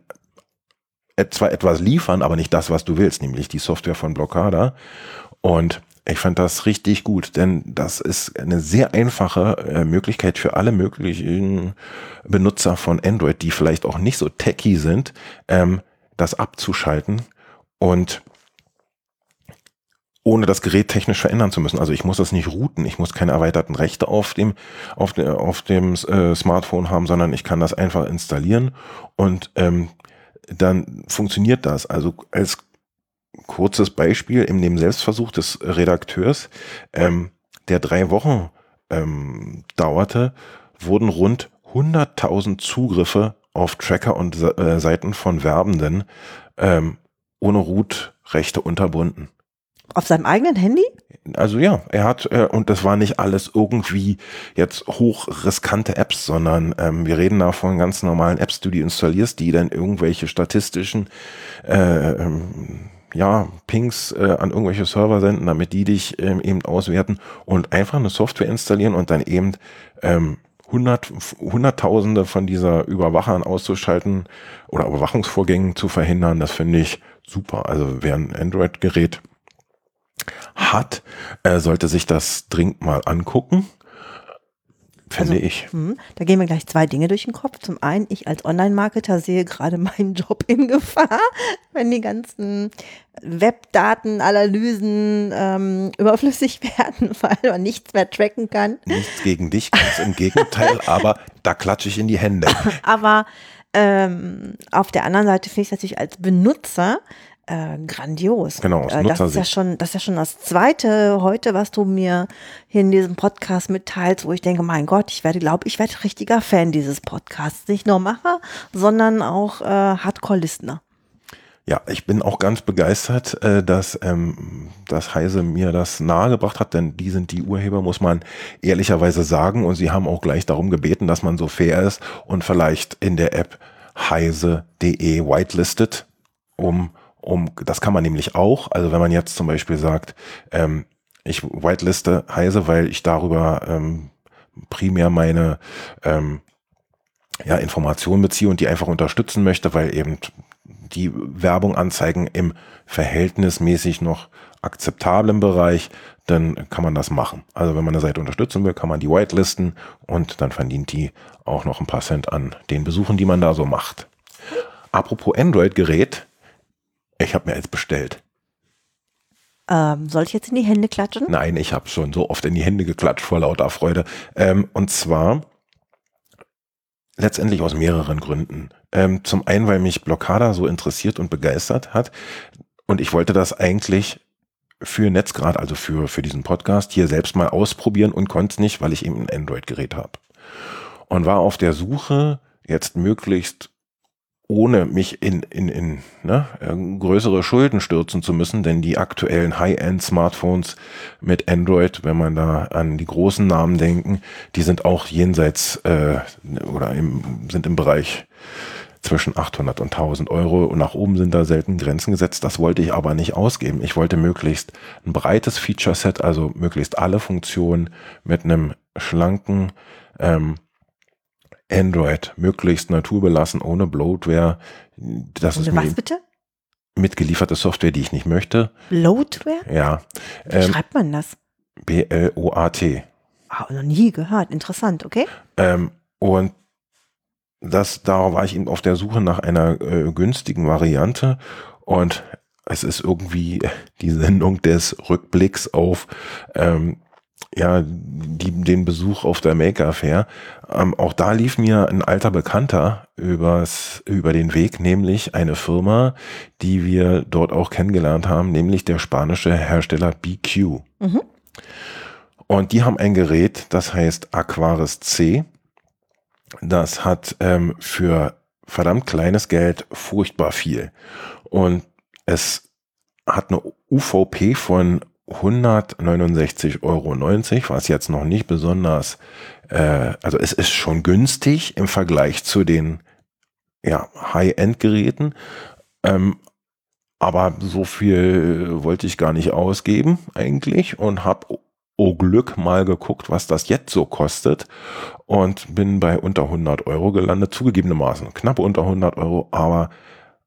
zwar etwas liefern, aber nicht das, was du willst, nämlich die Software von Blockada. Und ich fand das richtig gut, denn das ist eine sehr einfache äh, Möglichkeit für alle möglichen Benutzer von Android, die vielleicht auch nicht so techy sind, ähm, das abzuschalten und ohne das Gerät technisch verändern zu müssen. Also ich muss das nicht routen, ich muss keine erweiterten Rechte auf dem, auf, de, auf dem äh, Smartphone haben, sondern ich kann das einfach installieren und ähm, dann funktioniert das. Also als kurzes Beispiel in dem Selbstversuch des Redakteurs, ähm, der drei Wochen ähm, dauerte, wurden rund 100.000 Zugriffe auf Tracker und äh, Seiten von Werbenden ähm, ohne Root-Rechte unterbunden. Auf seinem eigenen Handy? Also ja, er hat, äh, und das war nicht alles irgendwie jetzt hochriskante Apps, sondern ähm, wir reden da von ganz normalen Apps, die du installierst, die dann irgendwelche statistischen äh, ähm, ja, Pings äh, an irgendwelche Server senden, damit die dich ähm, eben auswerten und einfach eine Software installieren und dann eben ähm, hundert, hunderttausende von dieser Überwachern auszuschalten oder Überwachungsvorgängen zu verhindern, das finde ich super. Also wer ein Android-Gerät hat, äh, sollte sich das dringend mal angucken. Finde Also, ich. Hm, da gehen mir gleich zwei Dinge durch den Kopf. Zum einen, ich als Online-Marketer sehe gerade (laughs) meinen Job in Gefahr, wenn die ganzen Webdatenanalysen ähm, überflüssig (laughs) werden, weil man nichts mehr tracken kann. Nichts gegen dich, ganz im Gegenteil, (laughs) aber da klatsche ich in die Hände. Aber ähm, auf der anderen Seite finde ich es natürlich als Benutzer Äh, grandios. Genau, aus äh, das ist ja schon, das ist ja schon das zweite heute, was du mir hier in diesem Podcast mitteilst, wo ich denke, mein Gott, ich werde, glaube ich, werde richtiger Fan dieses Podcasts. Nicht nur Macher, sondern auch äh, Hardcore-Listener. Ja, ich bin auch ganz begeistert, äh, dass, ähm, dass Heise mir das nahegebracht hat, denn die sind die Urheber, muss man ehrlicherweise sagen. Und sie haben auch gleich darum gebeten, dass man so fair ist und vielleicht in der App heise.de whitelistet, um, um, das kann man nämlich auch. Also wenn man jetzt zum Beispiel sagt, ähm, ich whiteliste Heise, weil ich darüber ähm, primär meine ähm, ja, Informationen beziehe und die einfach unterstützen möchte, weil eben die Werbung anzeigen im verhältnismäßig noch akzeptablen Bereich, dann kann man das machen. Also wenn man eine Seite unterstützen will, kann man die whitelisten und dann verdient die auch noch ein paar Cent an den Besuchen, die man da so macht. Apropos Android-Gerät, ich habe mir jetzt bestellt. Ähm, soll ich jetzt in die Hände klatschen? Nein, ich habe schon so oft in die Hände geklatscht vor lauter Freude. Ähm, und zwar letztendlich aus mehreren Gründen. Ähm, zum einen, weil mich Blockada so interessiert und begeistert hat. Und ich wollte das eigentlich für Netzgrad, also für, für diesen Podcast, hier selbst mal ausprobieren und konnte es nicht, weil ich eben ein Android-Gerät habe. Und war auf der Suche, jetzt möglichst ohne mich in, in, in ne, äh, größere Schulden stürzen zu müssen, denn die aktuellen High-End-Smartphones mit Android, wenn man da an die großen Namen denken, die sind auch jenseits äh, oder im, sind im Bereich zwischen 800 und 1000 Euro und nach oben sind da selten Grenzen gesetzt. Das wollte ich aber nicht ausgeben. Ich wollte möglichst ein breites Feature-Set, also möglichst alle Funktionen mit einem schlanken ähm, Android, möglichst naturbelassen, ohne Bloatware. Das ist Ohne was mir bitte? mitgelieferte Software, die ich nicht möchte. Bloatware? Ja, Wie ähm, schreibt man das? B-L-O-A-T. Ah, noch nie gehört. Interessant, okay? Ähm, und das, da war ich eben auf der Suche nach einer äh, günstigen Variante und es ist irgendwie (laughs) die Sendung des Rückblicks auf ähm, ja, die, den Besuch auf der Maker Fair. Ähm, auch da lief mir ein alter Bekannter übers, über den Weg, nämlich eine Firma, die wir dort auch kennengelernt haben, nämlich der spanische Hersteller BQ. Mhm. Und die haben ein Gerät, das heißt Aquaris C. Das hat ähm, für verdammt kleines Geld furchtbar viel. Und es hat eine UVP von 169,90 Euro, was jetzt noch nicht besonders, äh, also es ist schon günstig im Vergleich zu den ja, High-End-Geräten. Ähm, aber so viel wollte ich gar nicht ausgeben eigentlich und habe oh Glück mal geguckt, was das jetzt so kostet und bin bei unter 100 Euro gelandet, zugegebenermaßen knapp unter 100 Euro, aber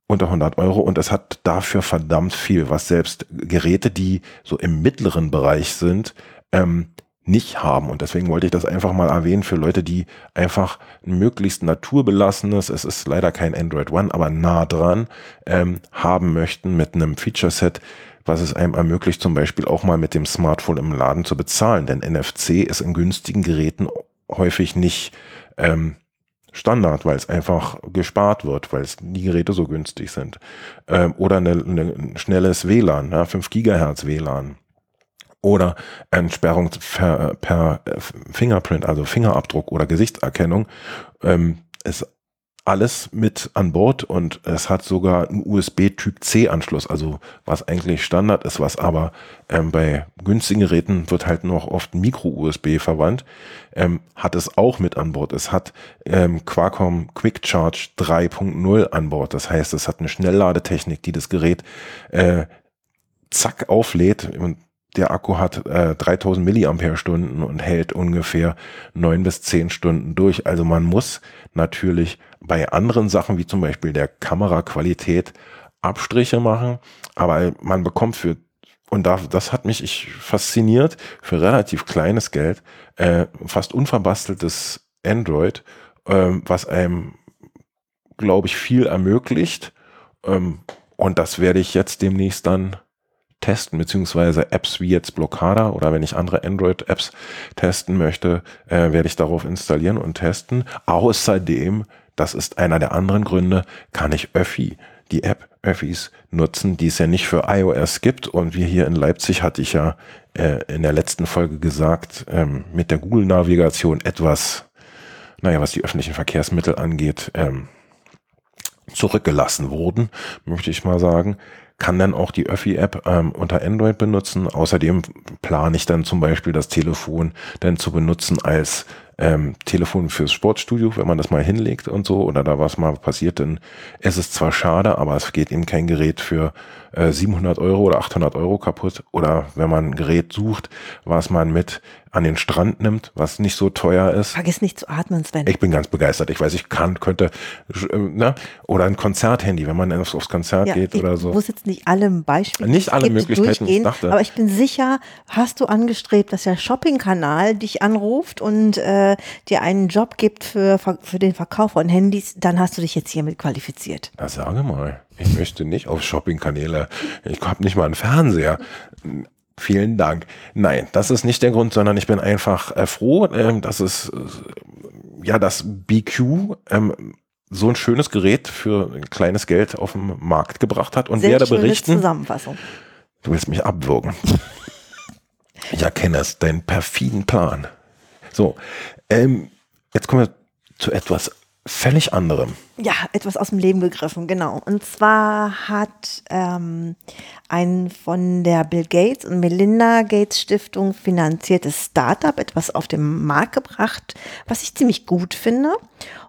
unter 100 Euro und es hat dafür verdammt viel, was selbst Geräte, die so im mittleren Bereich sind, ähm, nicht haben. Und deswegen wollte ich das einfach mal erwähnen für Leute, die einfach ein möglichst naturbelassenes, es ist leider kein Android One, aber nah dran, ähm, haben möchten mit einem Feature-Set, was es einem ermöglicht, zum Beispiel auch mal mit dem Smartphone im Laden zu bezahlen. Denn NFC ist in günstigen Geräten häufig nicht ähm, Standard, weil es einfach gespart wird, weil es die Geräte so günstig sind. Ähm, oder eine, eine, ein schnelles WLAN, ja, 5 Gigahertz WLAN. Oder Entsperrung per, per Fingerprint, also Fingerabdruck oder Gesichtserkennung, ähm, ist alles mit an Bord und es hat sogar einen USB-Typ C-Anschluss, also was eigentlich Standard ist, was aber ähm, bei günstigen Geräten wird halt noch oft Micro-USB verwandt, ähm, hat es auch mit an Bord. Es hat ähm, Qualcomm Quick Charge 3.0 an Bord. Das heißt, es hat eine Schnellladetechnik, die das Gerät äh, zack auflädt und der Akku hat äh, 3000 Milliampere-Stunden und hält ungefähr neun bis zehn Stunden durch. Also man muss natürlich bei anderen Sachen, wie zum Beispiel der Kameraqualität, Abstriche machen, aber man bekommt für, und da, das hat mich ich fasziniert, für relativ kleines Geld, äh, fast unverbasteltes Android, ähm, was einem, glaube ich, viel ermöglicht. Ähm, und das werde ich jetzt demnächst dann testen, beziehungsweise Apps wie jetzt Blockada oder wenn ich andere Android-Apps testen möchte, äh, werde ich darauf installieren und testen. Außerdem, das ist einer der anderen Gründe, kann ich Öffi die App-Öffis nutzen, die es ja nicht für iOS gibt. Und wir hier in Leipzig, hatte ich ja äh, in der letzten Folge gesagt, ähm, mit der Google-Navigation etwas, naja, was die öffentlichen Verkehrsmittel angeht, ähm, zurückgelassen wurden, möchte ich mal sagen kann dann auch die Öffi-App ähm, unter Android benutzen. Außerdem plane ich dann zum Beispiel das Telefon dann zu benutzen als ähm, Telefon fürs Sportstudio, wenn man das mal hinlegt und so oder da was mal passiert, dann ist es zwar schade, aber es geht eben kein Gerät für äh, 700 Euro oder 800 Euro kaputt oder wenn man ein Gerät sucht, was man mit an den Strand nimmt, was nicht so teuer ist. Vergiss nicht zu atmen, Sven. Ich bin ganz begeistert. Ich weiß, ich kann, könnte, äh, ne? oder ein Konzerthandy, wenn man aufs, aufs Konzert ja, geht oder so. Ich muss jetzt nicht alle Beispiele Nicht alle Möglichkeiten, ich dachte. aber ich bin sicher, hast du angestrebt, dass der Shopping-Kanal dich anruft und äh, dir einen Job gibt für, für den Verkauf von Handys, dann hast du dich jetzt hiermit qualifiziert. Na, sage mal. Ich möchte nicht auf Shopping-Kanäle. Ich habe nicht mal einen Fernseher. Vielen Dank. Nein, das ist nicht der Grund, sondern ich bin einfach äh, froh, äh, dass es, äh, ja, das BQ ähm, so ein schönes Gerät für ein kleines Geld auf den Markt gebracht hat und Sehr werde berichten. Zusammenfassung. Du willst mich abwürgen. (laughs) ich erkenne es, deinen perfiden Plan. So, ähm, jetzt kommen wir zu etwas völlig anderem. Ja, etwas aus dem Leben gegriffen, genau. Und zwar hat ähm, ein von der Bill Gates und Melinda Gates Stiftung finanziertes Startup etwas auf den Markt gebracht, was ich ziemlich gut finde.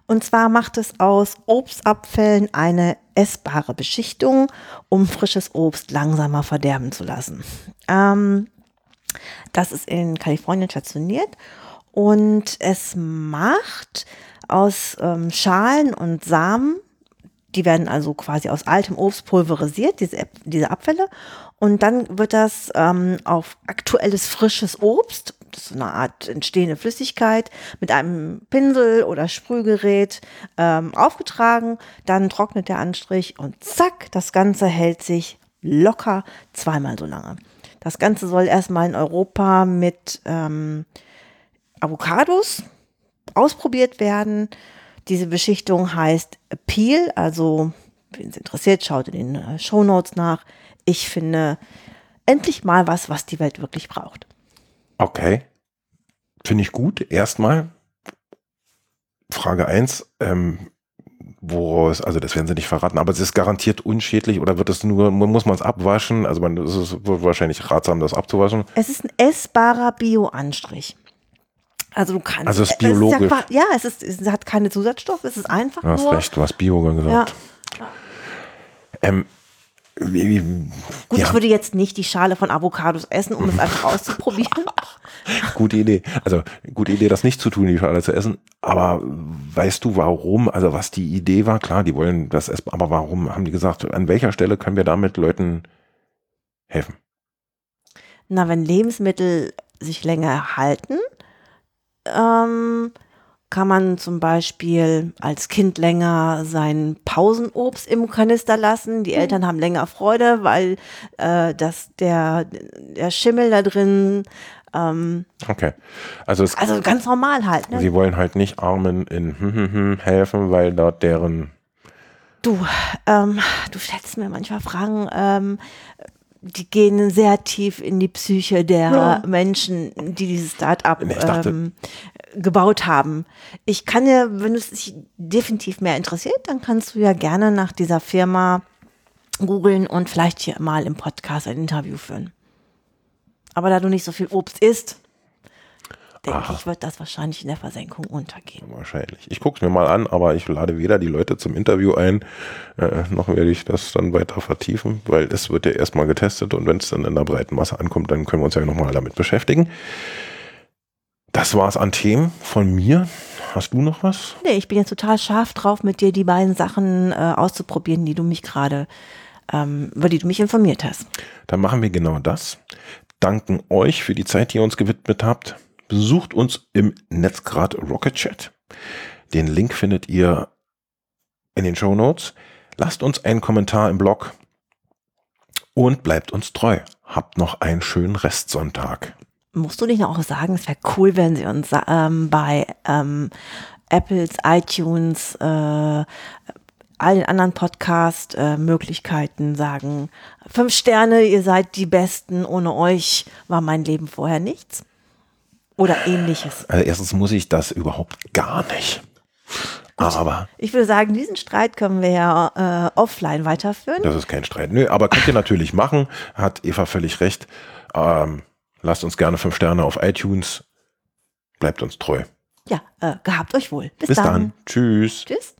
Und zwar macht es aus Obstabfällen eine essbare Beschichtung, um frisches Obst langsamer verderben zu lassen. Ähm, das ist in Kalifornien stationiert und es macht aus ähm, Schalen und Samen. Die werden also quasi aus altem Obst pulverisiert, diese, diese Abfälle. Und dann wird das ähm, auf aktuelles frisches Obst, das ist eine Art entstehende Flüssigkeit, mit einem Pinsel oder Sprühgerät ähm, aufgetragen. Dann trocknet der Anstrich und zack, das Ganze hält sich locker zweimal so lange. Das Ganze soll erstmal in Europa mit ähm, Avocados ausprobiert werden. Diese Beschichtung heißt Appeal, also wen es interessiert, schaut in den äh, Show Notes nach. Ich finde endlich mal was, was die Welt wirklich braucht. Okay. Finde ich gut. Erstmal Frage 1. Ähm, woraus, also das werden sie nicht verraten, aber es ist garantiert unschädlich oder wird es nur, muss man es abwaschen? Also man, es ist wahrscheinlich ratsam, das abzuwaschen. Es ist ein essbarer Bio-Anstrich. Also du kannst. Also es ist biologisch. Es ist ja, ja, es, ist, es hat keine Zusatzstoffe, es ist einfach. Du hast nur, recht, du hast Bio gesagt. Ja. Ähm, wie, Gut, ja. ich würde jetzt nicht die Schale von Avocados essen, um es (laughs) einfach auszuprobieren. gute Idee. Also gute Idee, das nicht zu tun, die Schale zu essen. Aber weißt du, warum? Also was die Idee war, klar, die wollen das essen, aber warum haben die gesagt, an welcher Stelle können wir damit Leuten helfen? Na, wenn Lebensmittel sich länger halten, ähm, kann man zum Beispiel als Kind länger sein Pausenobst im Kanister lassen. Die mhm. Eltern haben länger Freude, weil äh, das, der, der Schimmel da drin ähm, okay. Also, es, also ganz normal halt. Ne? Sie wollen halt nicht Armen in hm, hm, hm helfen, weil dort deren. Du, ähm, du stellst mir manchmal Fragen, ähm, die gehen sehr tief in die Psyche der ja. Menschen, die dieses Start-up ähm, gebaut haben. Ich kann ja, wenn es dich definitiv mehr interessiert, dann kannst du ja gerne nach dieser Firma googeln und vielleicht hier mal im Podcast ein Interview führen. Aber da du nicht so viel Obst isst, denke Aha. ich, wird das wahrscheinlich in der Versenkung untergehen. Wahrscheinlich. Ich gucke es mir mal an, aber ich lade weder die Leute zum Interview ein, äh, noch werde ich das dann weiter vertiefen, weil es wird ja erstmal getestet und wenn es dann in der breiten Masse ankommt, dann können wir uns ja nochmal damit beschäftigen. Das war es an Themen von mir. Hast du noch was? Nee, ich bin jetzt total scharf drauf, mit dir die beiden Sachen äh, auszuprobieren, die du mich gerade, ähm, über die du mich informiert hast. Dann machen wir genau das. Danken euch für die Zeit, die ihr uns gewidmet habt. Besucht uns im Netzgrad Rocket Chat. Den Link findet ihr in den Show Notes. Lasst uns einen Kommentar im Blog und bleibt uns treu. Habt noch einen schönen Restsonntag musst du nicht auch sagen, es wäre cool, wenn sie uns ähm, bei ähm, Apples, iTunes, äh, all den anderen Podcast-Möglichkeiten sagen, fünf Sterne, ihr seid die Besten, ohne euch war mein Leben vorher nichts. Oder ähnliches. Also erstens muss ich das überhaupt gar nicht. Aber Ich würde sagen, diesen Streit können wir ja äh, offline weiterführen. das ist kein Streit. Nö, aber könnt ihr natürlich machen. Hat Eva völlig recht. Ähm, lasst uns gerne fünf Sterne auf iTunes. Bleibt uns treu. Ja, äh, gehabt euch wohl. Bis, Bis dann. dann. Tschüss. Tschüss.